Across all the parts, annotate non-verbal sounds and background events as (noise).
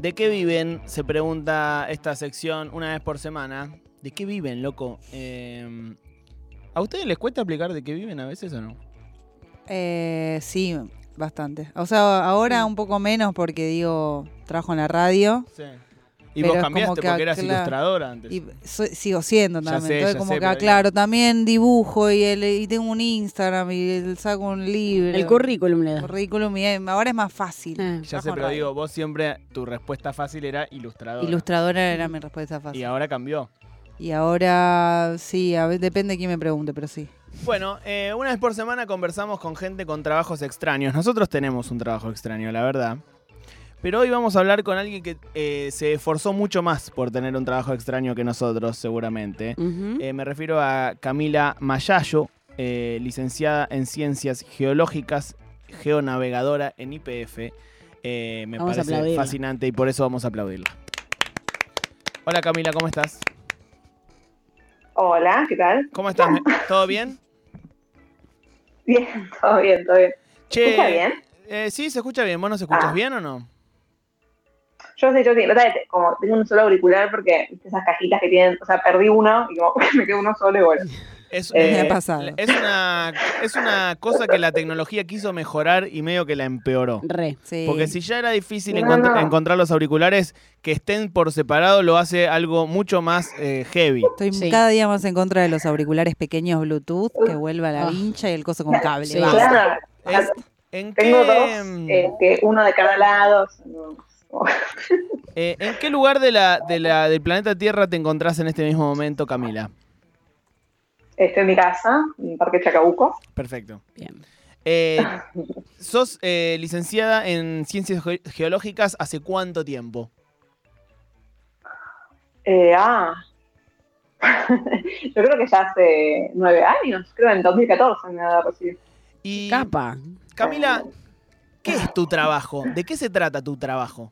¿De qué viven? Se pregunta esta sección una vez por semana. ¿De qué viven, loco? Eh, ¿A ustedes les cuesta explicar de qué viven a veces o no? Eh, sí, bastante. O sea, ahora un poco menos porque digo, trabajo en la radio. Sí. Y Pero vos cambiaste como que, porque eras claro, ilustradora antes. Y soy- sigo siendo Ya también. sé, Entonces, ya como sé, que, claro, también dibujo y, el- y tengo un Instagram y el- saco un libro. El currículum le da. Currículum y eh, ahora es más fácil. Ah. ya sé, pero radio. digo, vos siempre, tu respuesta fácil era ilustradora. Ilustradora era mi respuesta fácil. Y ahora cambió. Y ahora sí, a ver, depende de quién me pregunte, pero sí. Bueno, eh, una vez por semana conversamos con gente con trabajos extraños. Nosotros tenemos un trabajo extraño, la verdad. Pero hoy vamos a hablar con alguien que eh, se esforzó mucho más por tener un trabajo extraño que nosotros, seguramente. Eh, me refiero a Camila Mayayo, eh, licenciada en Ciencias Geológicas, geonavegadora en IPF. Eh, me Vamos parece fascinante y por eso vamos a aplaudirla. Hola Camila, ¿cómo estás? Hola, ¿qué tal? ¿Cómo estás? (laughs) ¿Todo bien? Bien, todo bien, todo bien. Che, ¿Escucha bien? eh, sí, se escucha bien. ¿Vos nos escuchas Ah. bien o no? Yo sé, yo sí, la verdad, te- como tengo un solo auricular porque ¿viste esas cajitas que tienen, o sea, perdí uno y como (laughs) me quedó uno solo y bueno. Es, Eh, Me ha pasado. es, una, es una cosa que la tecnología quiso mejorar y medio que la empeoró. Re. Sí. Porque si ya era difícil No, encontr- no. encontrar los auriculares que estén por separado, lo hace algo mucho más eh, heavy. Estoy Sí. cada día más en contra de los auriculares pequeños Bluetooth, que vuelva la Ah. vincha y el coso con cable. Sí. Claro, Es- ¿En tengo qué, dos, eh, que uno de cada lado. no. (laughs) eh, ¿En qué lugar de la, de la, del planeta Tierra te encontrás en este mismo momento, Camila? Estoy en mi casa, en Parque Chacabuco. Perfecto. Bien. Eh, (laughs) ¿Sos eh, licenciada en Ciencias Ge- Geológicas hace cuánto tiempo? Eh, ah, (laughs) yo creo que ya hace nueve años, creo en 2014 me ha recibido. Y Capa. Camila, ¿qué es tu trabajo? ¿De qué se trata tu trabajo?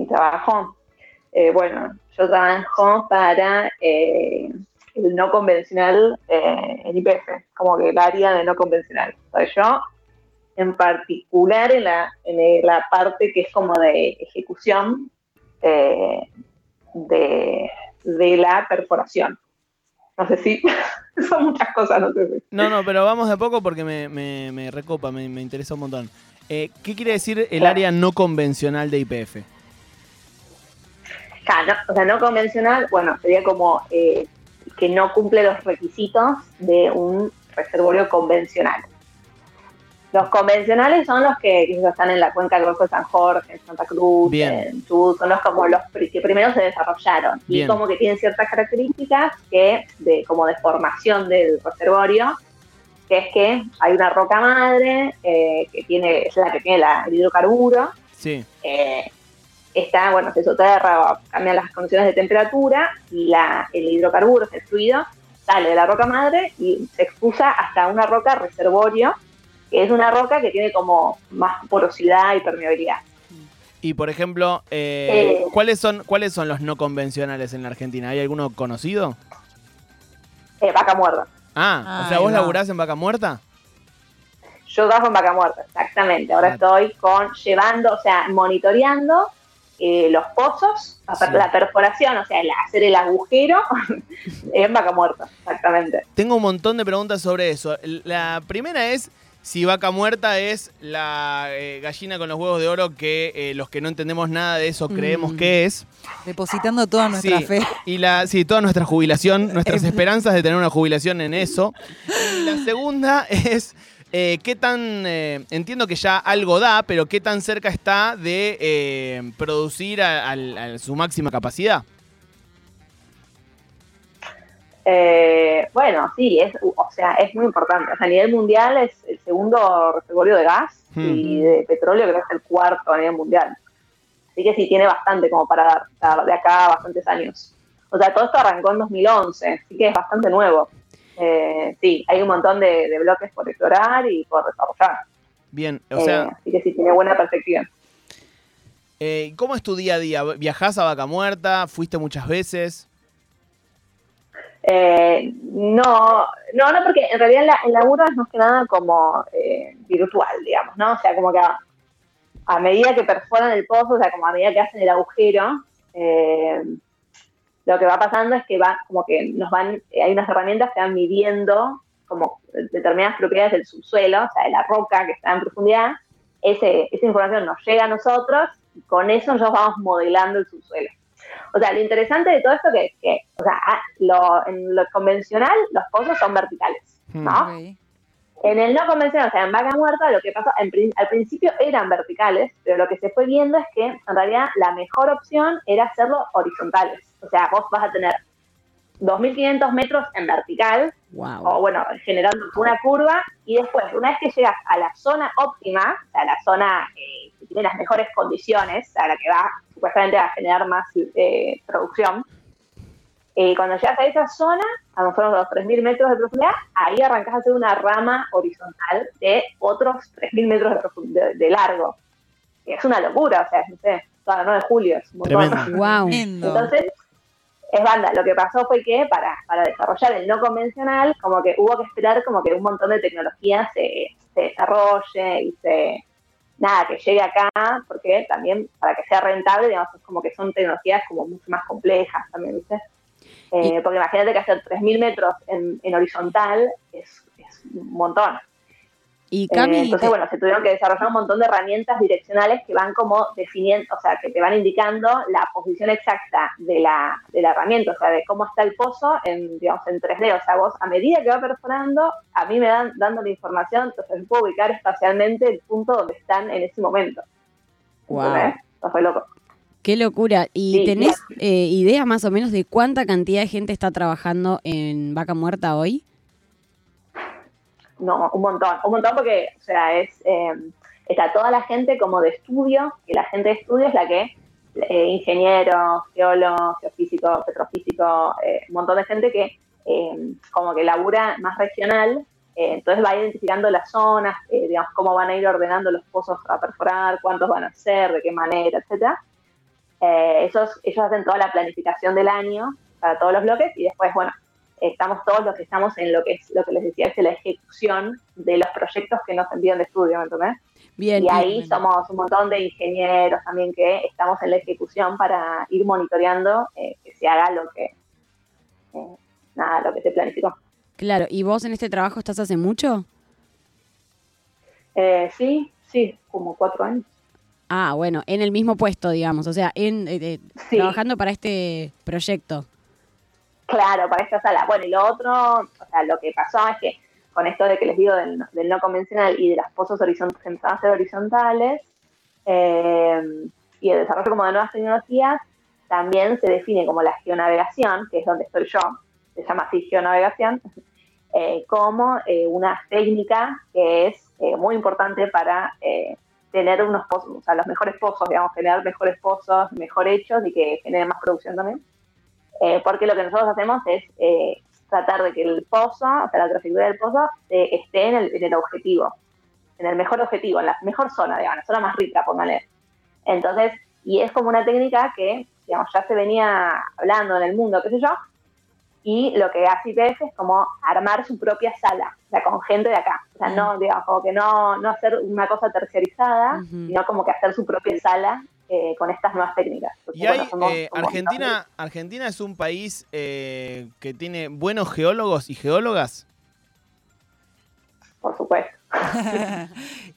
Mi trabajo. Eh, bueno, yo trabajo para eh, el no convencional eh, en IPF, como que el área de no convencional. Sea, yo, en particular, en la, en la parte que es como de ejecución de, de la perforación. No sé si (laughs) son muchas cosas, no sé si. No, no, pero vamos de a poco porque me, me- me recopa, me, me interesa un montón. ¿Qué quiere decir el área no convencional de IPF? Claro, no- o sea, no convencional, bueno, sería como eh, que no cumple los requisitos de un reservorio convencional. Los convencionales son los que, están en la cuenca del Golfo de San Jorge, en Santa Cruz, Bien. en Chubut, son los como los que primero se desarrollaron Bien. y como que tienen ciertas características que de como de formación del reservorio, que es que hay una roca madre eh, que tiene es la que tiene la- el hidrocarburo Sí, eh, está, bueno, se soterra, cambian las condiciones de temperatura y la, el hidrocarburo, el fluido, sale de la roca madre y se expulsa hasta una roca reservorio, que es una roca que tiene como más porosidad y permeabilidad. y por ejemplo, eh, Eh. ¿cuáles, son, ¿cuáles son los no convencionales en la Argentina? ¿Hay alguno conocido? Eh, vaca muerta. Ah, o sea, ¿vos va. laburás en Vaca Muerta? Yo trabajo en vaca muerta, exactamente. Ahora Ah. estoy con llevando, o sea, monitoreando eh, los pozos, la, Sí. la perforación, o sea, el- hacer el agujero (laughs) en vaca muerta, exactamente. Tengo un montón de preguntas sobre eso. La primera es si Vaca Muerta es la eh, gallina con los huevos de oro que eh, los que no entendemos nada de eso creemos Mm. que es. Depositando toda nuestra Sí, fe. Y la, sí, toda nuestra jubilación, nuestras (laughs) esperanzas de tener una jubilación en eso. Y la segunda es eh, qué tan, eh, entiendo que ya algo da, pero qué tan cerca está de eh, producir a, su máxima capacidad. Eh, bueno, sí, es, o sea, es muy importante. O sea, a nivel mundial es el segundo reservorio de gas Hmm. y de petróleo, creo que es el cuarto a nivel mundial. Así que sí, tiene bastante como para dar, dar de acá a bastantes años. O sea, todo esto arrancó en 2011, así que es bastante nuevo. Eh, sí, hay un montón de, de bloques por explorar y por desarrollar. Bien, o Eh, sea, así que sí, tiene buena perspectiva. eh, ¿cómo es tu día a día? ¿Viajás a Vaca Muerta? ¿Fuiste muchas veces? Eh, no, no, no, porque en realidad la, el laburo es más que nada como eh, virtual, digamos, ¿no? O sea, como que a, a medida que perforan el pozo, o sea, como a medida que hacen el agujero, eh, lo que va pasando es que va, como que nos van, hay unas herramientas que van midiendo como determinadas propiedades del subsuelo, o sea, de la roca que está en profundidad, ese, esa información nos llega a nosotros y con eso nosotros vamos modelando el subsuelo. O sea, lo interesante de todo esto es que, o sea, lo, en lo convencional los pozos son verticales, ¿no? Ok. En el no convencional, o sea, en vaca muerta, lo que pasó, en al principio eran verticales, pero lo que se fue viendo es que en realidad la mejor opción era hacerlo horizontales. O sea, vos vas a tener 2.500 metros en vertical, Wow. o bueno, generando una curva, y después, una vez que llegas a la zona óptima, o sea, la zona eh, que tiene las mejores condiciones, a la que va supuestamente a generar más eh, producción, eh, cuando llegas a esa zona, a lo mejor unos 3.000 metros de profundidad, ahí arrancas a hacer una rama horizontal de otros 3.000 metros de, profund- de- de largo. Es una locura, o sea, no sé, el 9 de julio es un montón. Tremendo. Wow. Entonces, es banda. Lo que pasó fue que para, para desarrollar el no convencional, como que hubo que esperar como que un montón de tecnología se, se desarrolle y se nada, que llegue acá, porque también para que sea rentable, digamos, es como que son tecnologías como mucho más complejas también, ¿viste? Eh, porque imagínate que hacer 3.000 metros en, en horizontal es, es un montón. Y Eh, entonces, te- bueno, se tuvieron que desarrollar un montón de herramientas direccionales que van como definiendo, o sea, que te van indicando la posición exacta de la, de la herramienta, o sea, de cómo está el pozo en, digamos, en 3D. O sea, vos, a medida que va perforando, a mí me dan dando la información, entonces yo puedo ubicar espacialmente el punto donde están en ese momento. Wow. Eso fue loco. qué locura. ¿Y Sí, tenés eh, idea más o menos de cuánta cantidad de gente está trabajando en Vaca Muerta hoy? No, un montón, un montón porque, o sea, es eh, está toda la gente como de estudio, que la gente de estudio es la que, eh, ingenieros, geólogos, geofísicos, petrofísicos, eh, un montón de gente que como que labura más regional, entonces va identificando las zonas, digamos, cómo van a ir ordenando los pozos a perforar, cuántos van a ser, de qué manera, etcétera. Esos, ellos hacen toda la planificación del año para todos los bloques y después, bueno, estamos todos los que estamos en lo que es lo que les decía, es la ejecución de los proyectos que nos envían de estudio, ¿me entendés? Bien. Y ahí somos un montón de ingenieros también que estamos en la ejecución para ir monitoreando eh, que se haga lo que eh, nada, lo que se planificó. Claro, ¿y vos en este trabajo estás hace mucho? Eh, sí, sí, como cuatro años. Ah, bueno, en el mismo puesto, digamos, o sea, en eh, eh, Sí. trabajando para este proyecto. Claro, para esta sala. Bueno, y lo otro, o sea, lo que pasó es que con esto de que les digo del, del no convencional y de las pozos horizontales, horizontales, eh, y el desarrollo como de nuevas tecnologías, también se define como la geonavegación, que es donde estoy yo, se llama así geonavegación, (laughs) eh, como eh, una técnica que es muy importante para tener unos pozos, o sea, los mejores pozos, digamos, generar mejores pozos, mejor hechos y que generen más producción también. Eh, porque lo que nosotros hacemos es eh, tratar de que el pozo, o sea, la trayectoria del pozo, eh, esté en el, en el objetivo, en el mejor objetivo, en la mejor zona, digamos, la zona más rica, póngale. Entonces, y es como una técnica que, digamos, ya se venía hablando en el mundo, qué sé yo, y lo que hace IPF es como armar su propia sala, o sea, con gente de acá. O sea, no, digamos, como que no, no hacer una cosa terciarizada, Ujú. sino como que hacer su propia sala eh, con estas nuevas técnicas. Y hay, bueno, somos- eh, somos- Argentina, Argentina es un país eh, que tiene buenos geólogos y geólogas. Por supuesto. (laughs)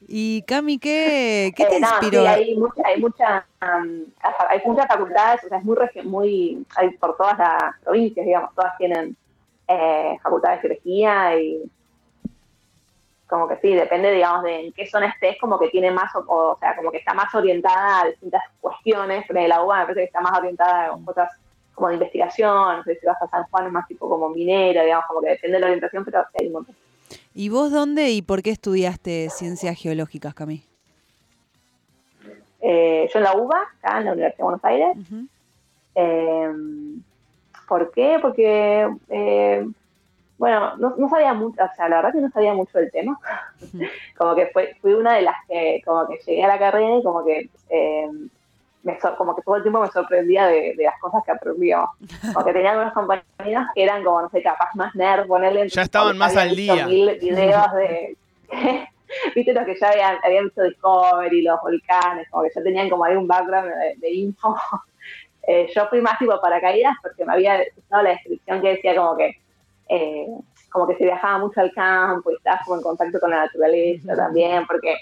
y Cami, ¿qué, qué te Eh, no, inspiró? sí, hay mucha, hay mucha, um, hay muchas facultades, o sea, es muy, muy, hay por todas las provincias, digamos, todas tienen eh, facultades de geología y como que sí, depende, digamos, de en qué zona estés, como que tiene más, o, o sea, como que está más orientada a distintas cuestiones, pero de la UBA me parece que está más orientada a cosas como de investigación, no sé si vas a San Juan es más tipo como minera, digamos, como que depende de la orientación, pero hay un montón. ¿Y vos dónde y por qué estudiaste ciencias geológicas, Cami? Eh, yo en la UBA, acá en la Universidad de Buenos Aires. Eh, ¿Por qué? Porque, eh, bueno, no, no sabía mucho, o sea, la verdad que no sabía mucho del tema. (laughs) como que fue, fui una de las que, como que llegué a la carrera y como que, eh, me como que todo el tiempo me sorprendía de, de las cosas que aprendíamos. (laughs) Como que tenía algunos compañeros que eran como, no sé, capaz más nerd, ponerle. Ya estaban más al día. Mil videos de... (laughs) viste los que ya habían, habían visto Discovery, los volcanes, como que ya tenían como ahí un background de, de info. Eh, yo fui más tipo paracaídas porque me había gustado la descripción que decía como que eh, como que se viajaba mucho al campo y estabas como en contacto con la naturaleza también, porque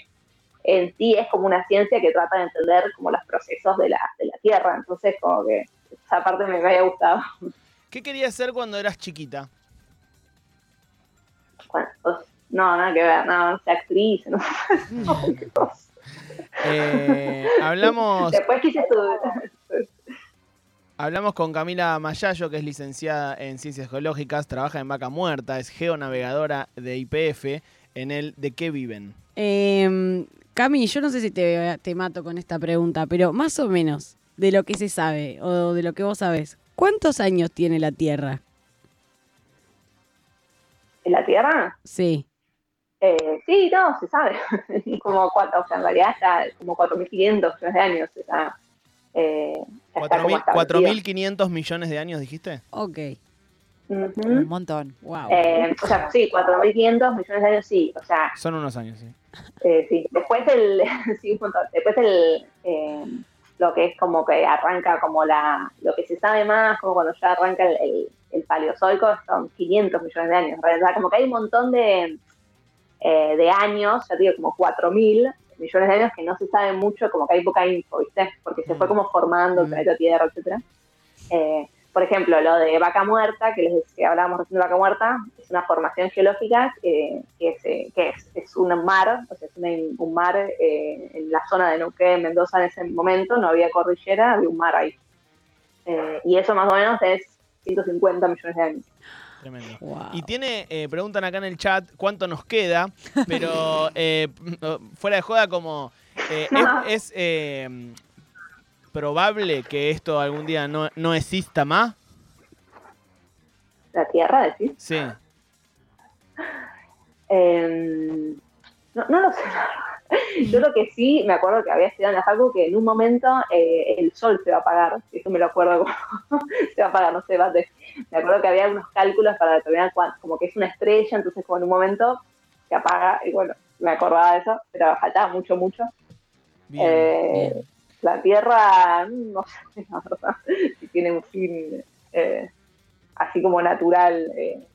en sí es como una ciencia que trata de entender como los procesos de la, de la Tierra, entonces como que esa parte me, me había gustado. ¿Qué querías hacer cuando eras chiquita? Bueno, pues, no, nada que ver, no, no sé, actriz, no. (laughs) Eh, hablamos, Después quise estudiar. Hablamos con Camila Mayayo, que es licenciada en Ciencias Geológicas, trabaja en Vaca Muerta, es geonavegadora de IPF, en el ¿De qué viven? Eh, Cami, yo no sé si te, te mato con esta pregunta, pero más o menos de lo que se sabe o de lo que vos sabés, ¿cuántos años tiene la Tierra? ¿En la Tierra? Sí. Eh, sí, no, se sabe. (laughs) como cuatro, o sea, en realidad está como 4.500 millones de años. Está, eh, ya está como 4.000 establecido. 4.500 millones de años, dijiste. Ok. Un montón. Wow. Eh, o sea, sí, 4.500 millones de años, sí. O sea, Son unos años, sí. eh, sí. Después el, (laughs) sí, un montón. Después el, eh, lo que es como que arranca como la, lo que se sabe más, como cuando ya arranca el, el, el paleozoico, son 500 millones de años. En realidad, como que hay un montón de, eh, de años, ya te digo, como 4.000 millones de años que no se sabe mucho, como que hay poca info, ¿viste? Porque se fue como formando el Mm. planeta Tierra, etcétera. Eh, por ejemplo, lo de Vaca Muerta, que les que hablábamos recién de Vaca Muerta, es una formación geológica que, que es, eh, que es, es un mar, o sea, es un mar eh, en la zona de Neuquén, Mendoza en ese momento, no había cordillera, había un mar ahí. Eh, y eso más o menos es 150 millones de años. Tremendo. Wow. Y tiene, eh, preguntan acá en el chat cuánto nos queda, pero (laughs) eh, fuera de joda como, eh, ¿es, es, eh, probable que esto algún día no, no exista más? La Tierra, decís. Sí. Eh, no, no lo sé. Verdad. Yo lo que sí me acuerdo que había estudiado en la facu que en un momento eh, el sol se va a apagar. Eso me lo acuerdo como (laughs) se va a apagar, no sé, Me acuerdo que había unos cálculos para determinar cuán- como que es una estrella, entonces como en un momento se apaga y bueno, me acordaba de eso, pero faltaba mucho, mucho. Bien. Eh, bien. La Tierra, mm, no (laughs) sé, la verdad, si tiene un fin eh, así como natural. eh,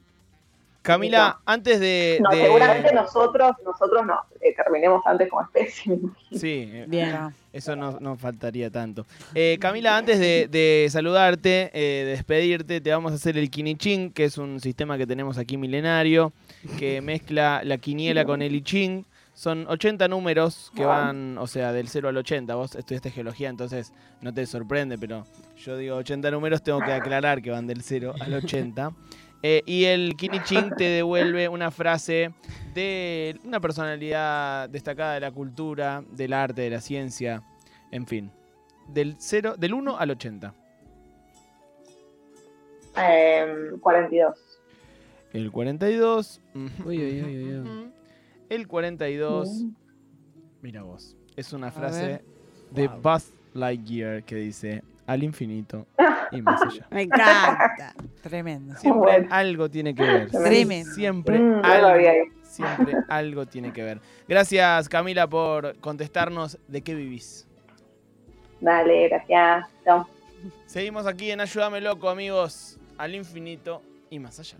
Camila, antes de... no, de- seguramente nosotros, nosotros no, eh, terminemos antes como especie. me imagino. Sí, eh, Bien. Eso no, no faltaría tanto. Eh, Camila, antes de, de saludarte, eh, de despedirte, te vamos a hacer el Quinichín, que es un sistema que tenemos aquí milenario, que (laughs) mezcla la quiniela con el I Ching. Son 80 números que van, o sea, del 0 al 80. Vos estudiaste geología, entonces no te sorprende, pero yo digo 80 números, tengo que aclarar que van del 0 al 80. Eh, y el Kiniching te (laughs) devuelve una frase de una personalidad destacada de la cultura, del arte, de la ciencia, en fin. Del, 0, del 1 al 80. Eh, 42. El 42. ujú, Uy, uy, uy. El 42. Mm. Mira vos. Es una A frase de Wow. Buzz Lightyear que dice al infinito (laughs) y más allá. Me encanta. Tremendo. Siempre Bueno. algo tiene que ver. Tremendo. Siempre Mm, no algo, siempre (laughs) algo tiene que ver. Gracias Camila por contestarnos de qué vivís. Dale, gracias. Chao. Seguimos aquí en Ayúdame Loco, amigos, al infinito y más allá.